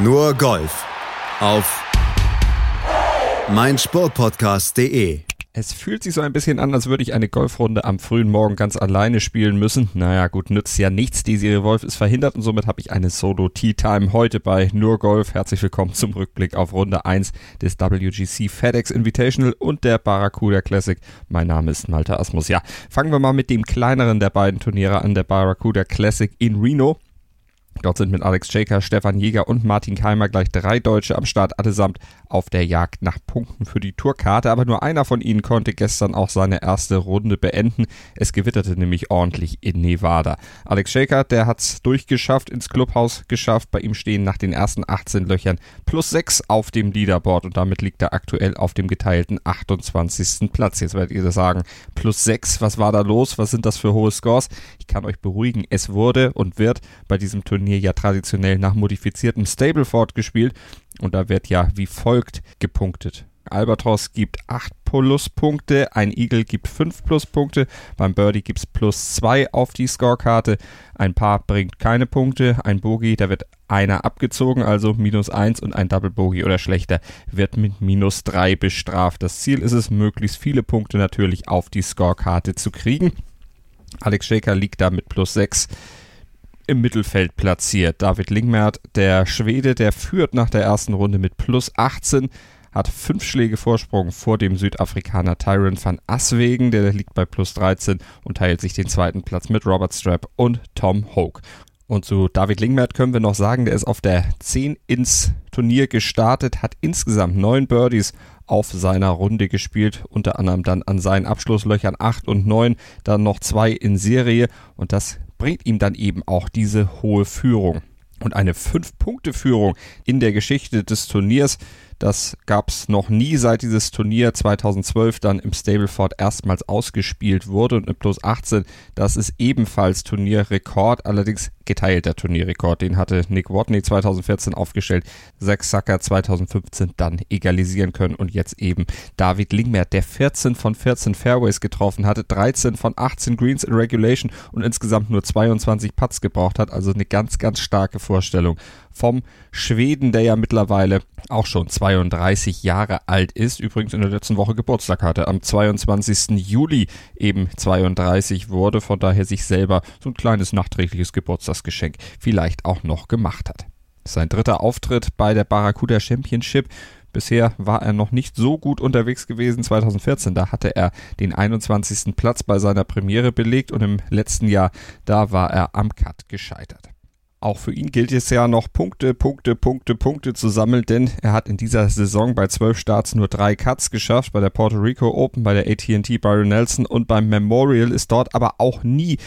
Nur Golf auf meinsportpodcast.de. Es fühlt sich so ein bisschen an, als würde ich eine Golfrunde am frühen Morgen ganz alleine spielen müssen. Naja, gut, nützt ja nichts. Die Serie Wolf ist verhindert und somit habe ich eine Solo-Tea-Time heute bei Nur Golf. Herzlich willkommen zum Rückblick auf Runde 1 des WGC FedEx Invitational und der Barracuda Classic. Mein Name ist Malte Asmus. Ja, fangen wir mal mit dem kleineren der beiden Turniere an, der Barracuda Classic in Reno. Dort sind mit Alex Jaker, Stefan Jäger und Martin Keimer gleich drei Deutsche am Start, allesamt auf der Jagd nach Punkten für die Tourkarte. Aber nur einer von ihnen konnte gestern auch seine erste Runde beenden. Es gewitterte nämlich ordentlich in Nevada. Alex Shaker, der hat's durchgeschafft, ins Clubhaus geschafft. Bei ihm stehen nach den ersten 18 Löchern plus 6 auf dem Leaderboard und damit liegt er aktuell auf dem geteilten 28. Platz. Jetzt werdet ihr sagen, plus 6, was war da los? Was sind das für hohe Scores? Ich kann euch beruhigen, es wurde und wird bei diesem Turnier Turnier ja traditionell nach modifiziertem Stableford gespielt und da wird ja wie folgt gepunktet. Albatros gibt 8 Pluspunkte, ein Eagle gibt 5 Pluspunkte, beim Birdie gibt es plus 2 auf die Scorekarte, ein Paar bringt keine Punkte, ein Bogey, da wird einer abgezogen, also minus 1 und ein Double Bogey oder schlechter wird mit minus 3 bestraft. Das Ziel ist es, möglichst viele Punkte natürlich auf die Scorekarte zu kriegen. Alex Shaker liegt da mit plus 6 im Mittelfeld platziert. David Lingmert, der Schwede, der führt nach der ersten Runde mit plus 18, hat fünf Schläge Vorsprung vor dem Südafrikaner Tyron van Aswegen, der liegt bei plus 13 und teilt sich den zweiten Platz mit Robert Strapp und Tom Hoke. Und zu David Lingmert können wir noch sagen, der ist auf der 10 ins Turnier gestartet, hat insgesamt neun Birdies auf seiner Runde gespielt, unter anderem dann an seinen Abschlusslöchern 8 und 9, dann noch zwei in Serie und das bringt ihm dann eben auch diese hohe Führung. Und eine 5-Punkte-Führung in der Geschichte des Turniers das gab es noch nie, seit dieses Turnier 2012 dann im Stableford erstmals ausgespielt wurde und mit plus 18. Das ist ebenfalls Turnierrekord, allerdings geteilter Turnierrekord. Den hatte Nick Watney 2014 aufgestellt, Zach Sucker 2015 dann egalisieren können und jetzt eben David Lingmert, der 14 von 14 Fairways getroffen hatte, 13 von 18 Greens in Regulation und insgesamt nur 22 Putts gebraucht hat. Also eine ganz, ganz starke Vorstellung vom Schweden, der ja mittlerweile auch schon 32 Jahre alt ist, übrigens in der letzten Woche Geburtstag hatte, am 22. Juli eben 32 wurde, von daher sich selber so ein kleines nachträgliches Geburtstagsgeschenk vielleicht auch noch gemacht hat. Sein dritter Auftritt bei der Barracuda Championship Bisher war er noch nicht so gut unterwegs gewesen. 2014, da hatte er den 21. Platz bei seiner Premiere belegt und im letzten Jahr, da war er am Cut gescheitert. Auch für ihn gilt es ja noch Punkte, Punkte, Punkte, Punkte zu sammeln, denn er hat in dieser Saison bei zwölf Starts nur drei Cuts geschafft. Bei der Puerto Rico Open, bei der ATT Byron Nelson und beim Memorial ist dort aber auch nie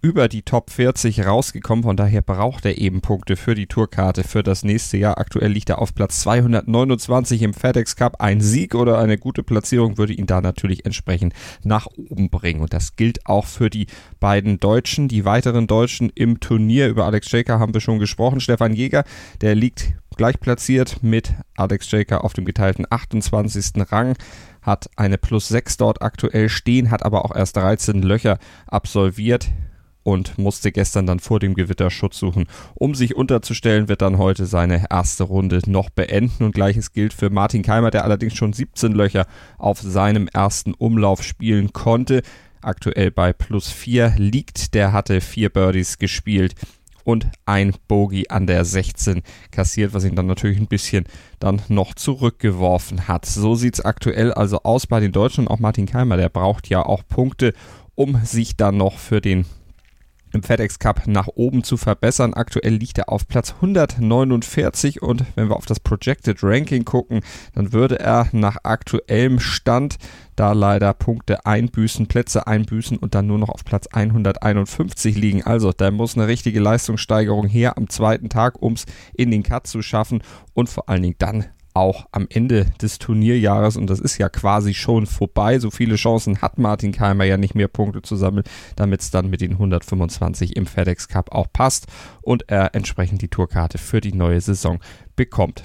über die Top 40 rausgekommen. Von daher braucht er eben Punkte für die Tourkarte für das nächste Jahr. Aktuell liegt er auf Platz 229 im FedEx Cup. Ein Sieg oder eine gute Platzierung würde ihn da natürlich entsprechend nach oben bringen. Und das gilt auch für die beiden Deutschen. Die weiteren Deutschen im Turnier über Alex Shaker haben wir schon gesprochen. Stefan Jäger, der liegt gleich platziert mit Alex Shaker auf dem geteilten 28. Rang hat eine Plus 6 dort aktuell stehen, hat aber auch erst 13 Löcher absolviert und musste gestern dann vor dem Gewitter Schutz suchen. Um sich unterzustellen, wird dann heute seine erste Runde noch beenden und gleiches gilt für Martin Keimer, der allerdings schon 17 Löcher auf seinem ersten Umlauf spielen konnte. Aktuell bei plus 4 liegt, der hatte vier Birdies gespielt und ein Bogey an der 16 kassiert, was ihn dann natürlich ein bisschen dann noch zurückgeworfen hat. So sieht es aktuell also aus bei den Deutschen auch Martin Keimer, der braucht ja auch Punkte, um sich dann noch für den im FedEx Cup nach oben zu verbessern. Aktuell liegt er auf Platz 149 und wenn wir auf das Projected Ranking gucken, dann würde er nach aktuellem Stand da leider Punkte einbüßen, Plätze einbüßen und dann nur noch auf Platz 151 liegen. Also da muss eine richtige Leistungssteigerung her am zweiten Tag, um es in den Cut zu schaffen und vor allen Dingen dann auch am Ende des Turnierjahres und das ist ja quasi schon vorbei. So viele Chancen hat Martin Keimer ja nicht mehr Punkte zu sammeln, damit es dann mit den 125 im FedEx Cup auch passt und er entsprechend die Tourkarte für die neue Saison bekommt.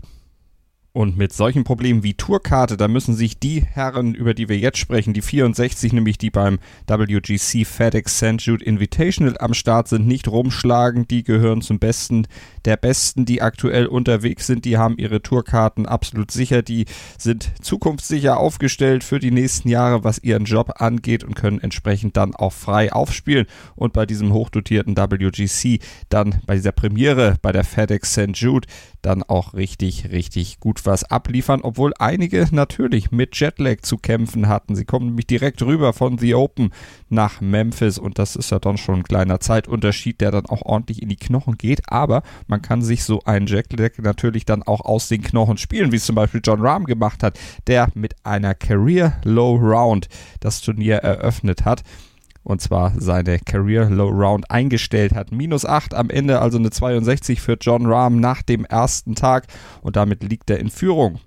Und mit solchen Problemen wie Tourkarte, da müssen sich die Herren, über die wir jetzt sprechen, die 64, nämlich die beim WGC FedEx St. Jude Invitational am Start sind, nicht rumschlagen. Die gehören zum Besten der Besten, die aktuell unterwegs sind. Die haben ihre Tourkarten absolut sicher. Die sind zukunftssicher aufgestellt für die nächsten Jahre, was ihren Job angeht und können entsprechend dann auch frei aufspielen. Und bei diesem hochdotierten WGC dann bei dieser Premiere bei der FedEx St. Jude dann auch richtig, richtig gut was abliefern, obwohl einige natürlich mit Jetlag zu kämpfen hatten. Sie kommen nämlich direkt rüber von The Open nach Memphis und das ist ja dann schon ein kleiner Zeitunterschied, der dann auch ordentlich in die Knochen geht, aber man kann sich so einen Jetlag natürlich dann auch aus den Knochen spielen, wie es zum Beispiel John Rahm gemacht hat, der mit einer Career Low Round das Turnier eröffnet hat und zwar seine Career Low Round eingestellt hat. Minus 8 am Ende, also eine 62 für John Rahm nach dem ersten Tag und damit liegt er in Führung.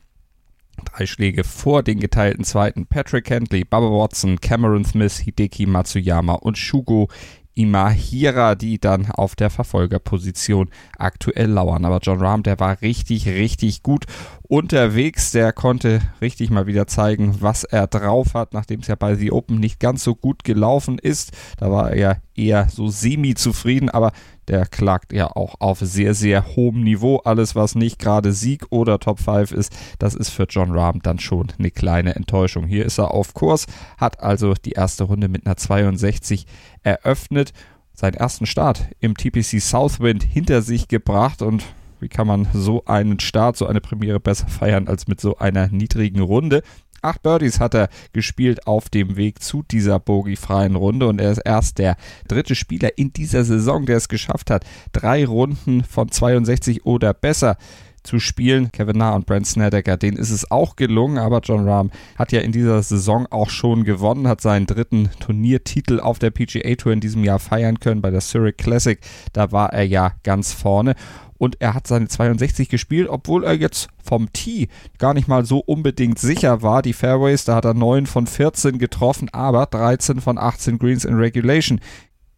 Drei Schläge vor den geteilten zweiten Patrick Hentley, Bubba Watson, Cameron Smith, Hideki Matsuyama und Shugo Imahira, die dann auf der Verfolgerposition aktuell lauern. Aber John Rahm, der war richtig, richtig gut unterwegs. Der konnte richtig mal wieder zeigen, was er drauf hat, nachdem es ja bei The Open nicht ganz so gut gelaufen ist. Da war er eher so semi-zufrieden, aber der klagt ja auch auf sehr, sehr hohem Niveau. Alles, was nicht gerade Sieg oder Top 5 ist, das ist für John Rahm dann schon eine kleine Enttäuschung. Hier ist er auf Kurs, hat also die erste Runde mit einer 62 eröffnet, seinen ersten Start im TPC Southwind hinter sich gebracht und wie kann man so einen Start, so eine Premiere besser feiern als mit so einer niedrigen Runde? Acht Birdies hat er gespielt auf dem Weg zu dieser bogiefreien Runde und er ist erst der dritte Spieler in dieser Saison, der es geschafft hat, drei Runden von 62 oder besser zu spielen. Kevin Na und Brent Snedeker, denen ist es auch gelungen, aber John Rahm hat ja in dieser Saison auch schon gewonnen, hat seinen dritten Turniertitel auf der PGA Tour in diesem Jahr feiern können bei der Zurich Classic. Da war er ja ganz vorne und er hat seine 62 gespielt, obwohl er jetzt vom Tee gar nicht mal so unbedingt sicher war. Die Fairways, da hat er 9 von 14 getroffen, aber 13 von 18 Greens in Regulation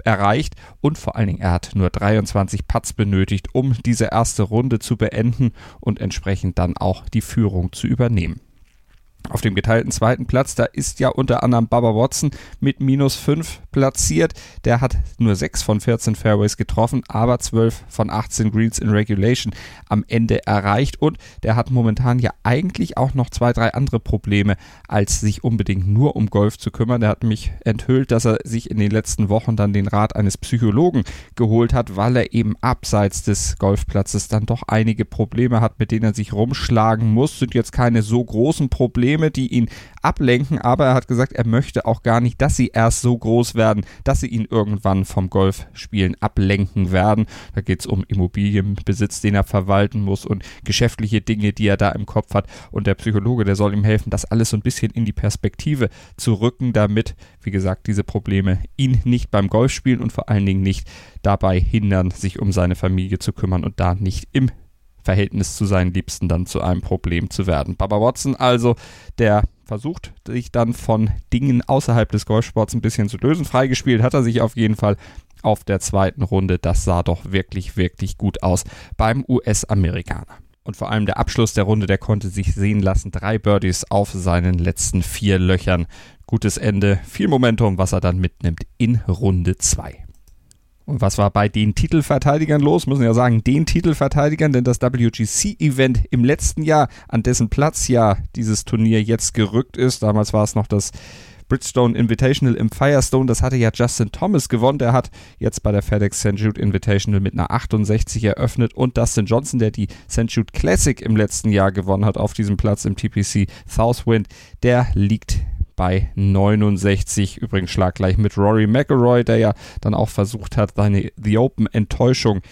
erreicht und vor allen Dingen er hat nur 23 Putts benötigt, um diese erste Runde zu beenden und entsprechend dann auch die Führung zu übernehmen. Auf dem geteilten zweiten Platz, da ist ja unter anderem Baba Watson mit minus 5 platziert. Der hat nur 6 von 14 Fairways getroffen, aber 12 von 18 Greens in Regulation am Ende erreicht. Und der hat momentan ja eigentlich auch noch zwei, drei andere Probleme, als sich unbedingt nur um Golf zu kümmern. Der hat mich enthüllt, dass er sich in den letzten Wochen dann den Rat eines Psychologen geholt hat, weil er eben abseits des Golfplatzes dann doch einige Probleme hat, mit denen er sich rumschlagen muss. Sind jetzt keine so großen Probleme Probleme, die ihn ablenken, aber er hat gesagt, er möchte auch gar nicht, dass sie erst so groß werden, dass sie ihn irgendwann vom Golfspielen ablenken werden. Da geht es um Immobilienbesitz, den er verwalten muss und geschäftliche Dinge, die er da im Kopf hat. Und der Psychologe, der soll ihm helfen, das alles so ein bisschen in die Perspektive zu rücken, damit, wie gesagt, diese Probleme ihn nicht beim Golfspielen und vor allen Dingen nicht dabei hindern, sich um seine Familie zu kümmern und da nicht im Verhältnis zu seinen Liebsten dann zu einem Problem zu werden. Baba Watson also, der versucht sich dann von Dingen außerhalb des Golfsports ein bisschen zu lösen. Freigespielt hat er sich auf jeden Fall auf der zweiten Runde. Das sah doch wirklich, wirklich gut aus beim US-Amerikaner. Und vor allem der Abschluss der Runde, der konnte sich sehen lassen. Drei Birdies auf seinen letzten vier Löchern. Gutes Ende, viel Momentum, was er dann mitnimmt in Runde 2. Und was war bei den Titelverteidigern los? Müssen ja sagen, den Titelverteidigern, denn das WGC-Event im letzten Jahr, an dessen Platz ja dieses Turnier jetzt gerückt ist, damals war es noch das Bridgestone Invitational im Firestone, das hatte ja Justin Thomas gewonnen. Der hat jetzt bei der FedEx St. Jude Invitational mit einer 68 eröffnet und Dustin Johnson, der die St. Jude Classic im letzten Jahr gewonnen hat auf diesem Platz im TPC Southwind, der liegt bei 69. Übrigens schlaggleich mit Rory McElroy, der ja dann auch versucht hat, seine The Open Enttäuschung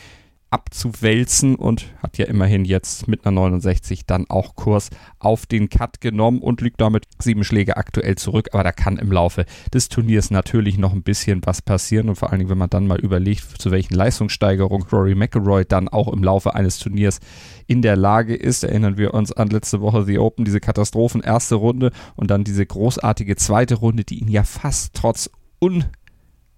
abzuwälzen und hat ja immerhin jetzt mit einer 69 dann auch Kurs auf den Cut genommen und liegt damit sieben Schläge aktuell zurück. Aber da kann im Laufe des Turniers natürlich noch ein bisschen was passieren und vor allen Dingen, wenn man dann mal überlegt, zu welchen Leistungssteigerungen Rory McElroy dann auch im Laufe eines Turniers in der Lage ist. Erinnern wir uns an letzte Woche The Open, diese Katastrophen erste Runde und dann diese großartige zweite Runde, die ihn ja fast trotz un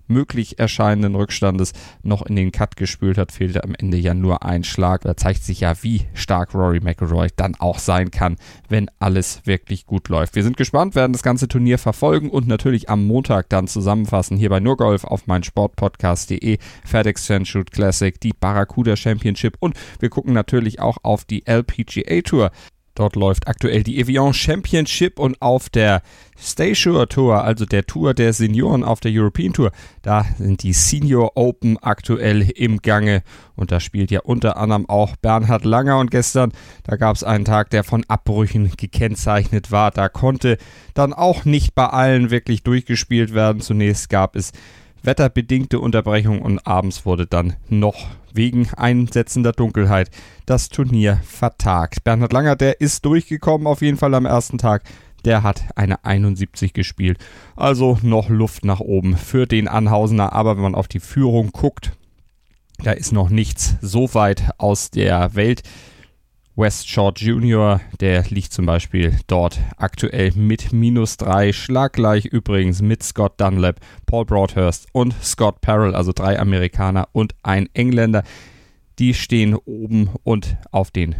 möglich erscheinenden Rückstandes noch in den Cut gespült hat, fehlte am Ende ja nur ein Schlag. Da zeigt sich ja, wie stark Rory McIlroy dann auch sein kann, wenn alles wirklich gut läuft. Wir sind gespannt, werden das ganze Turnier verfolgen und natürlich am Montag dann zusammenfassen hier bei Nurgolf auf mein Sportpodcast.de, FedEx Shoot Classic, die Barracuda Championship und wir gucken natürlich auch auf die LPGA Tour. Dort läuft aktuell die Evian Championship und auf der Station Tour, also der Tour der Senioren auf der European Tour, da sind die Senior Open aktuell im Gange und da spielt ja unter anderem auch Bernhard Langer und gestern, da gab es einen Tag, der von Abbrüchen gekennzeichnet war. Da konnte dann auch nicht bei allen wirklich durchgespielt werden. Zunächst gab es wetterbedingte Unterbrechung und abends wurde dann noch wegen einsetzender Dunkelheit das Turnier vertagt. Bernhard Langer, der ist durchgekommen auf jeden Fall am ersten Tag. Der hat eine 71 gespielt. Also noch Luft nach oben für den Anhausener. Aber wenn man auf die Führung guckt, da ist noch nichts so weit aus der Welt. West Short Junior, der liegt zum Beispiel dort aktuell mit minus 3, schlaggleich übrigens mit Scott Dunlap, Paul Broadhurst und Scott Parrell, also drei Amerikaner und ein Engländer. Die stehen oben und auf den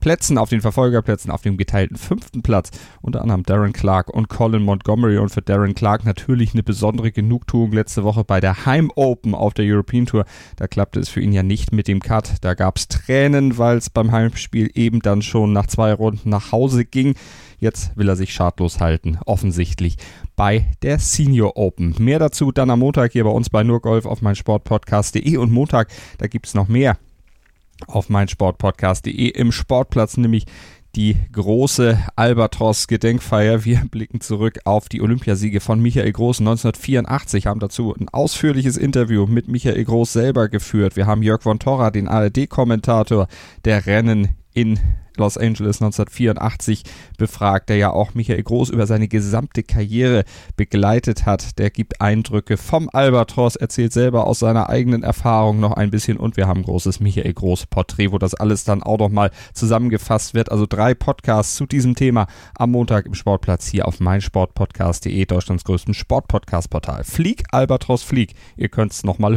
Plätzen, auf den Verfolgerplätzen, auf dem geteilten fünften Platz, unter anderem Darren Clark und Colin Montgomery und für Darren Clark natürlich eine besondere Genugtuung letzte Woche bei der Heim Open auf der European Tour. Da klappte es für ihn ja nicht mit dem Cut. Da gab es Tränen, weil es beim Heimspiel eben dann schon nach zwei Runden nach Hause ging. Jetzt will er sich schadlos halten, offensichtlich bei der Senior Open. Mehr dazu dann am Montag hier bei uns bei Nurgolf auf mein Sportpodcast.de und Montag, da gibt es noch mehr auf meinsportpodcast.de im Sportplatz, nämlich die große Albatros-Gedenkfeier. Wir blicken zurück auf die Olympiasiege von Michael Groß 1984, haben dazu ein ausführliches Interview mit Michael Groß selber geführt. Wir haben Jörg von Torra, den ARD-Kommentator der Rennen in Los Angeles 1984 befragt, der ja auch Michael Groß über seine gesamte Karriere begleitet hat. Der gibt Eindrücke vom Albatros, erzählt selber aus seiner eigenen Erfahrung noch ein bisschen und wir haben ein großes Michael Groß Porträt, wo das alles dann auch noch mal zusammengefasst wird. Also drei Podcasts zu diesem Thema am Montag im Sportplatz hier auf meinsportpodcast.de, Deutschlands größtem Sportpodcast-Portal. Flieg, Albatros, Flieg. Ihr könnt es nochmal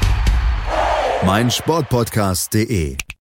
meinsportpodcast.de.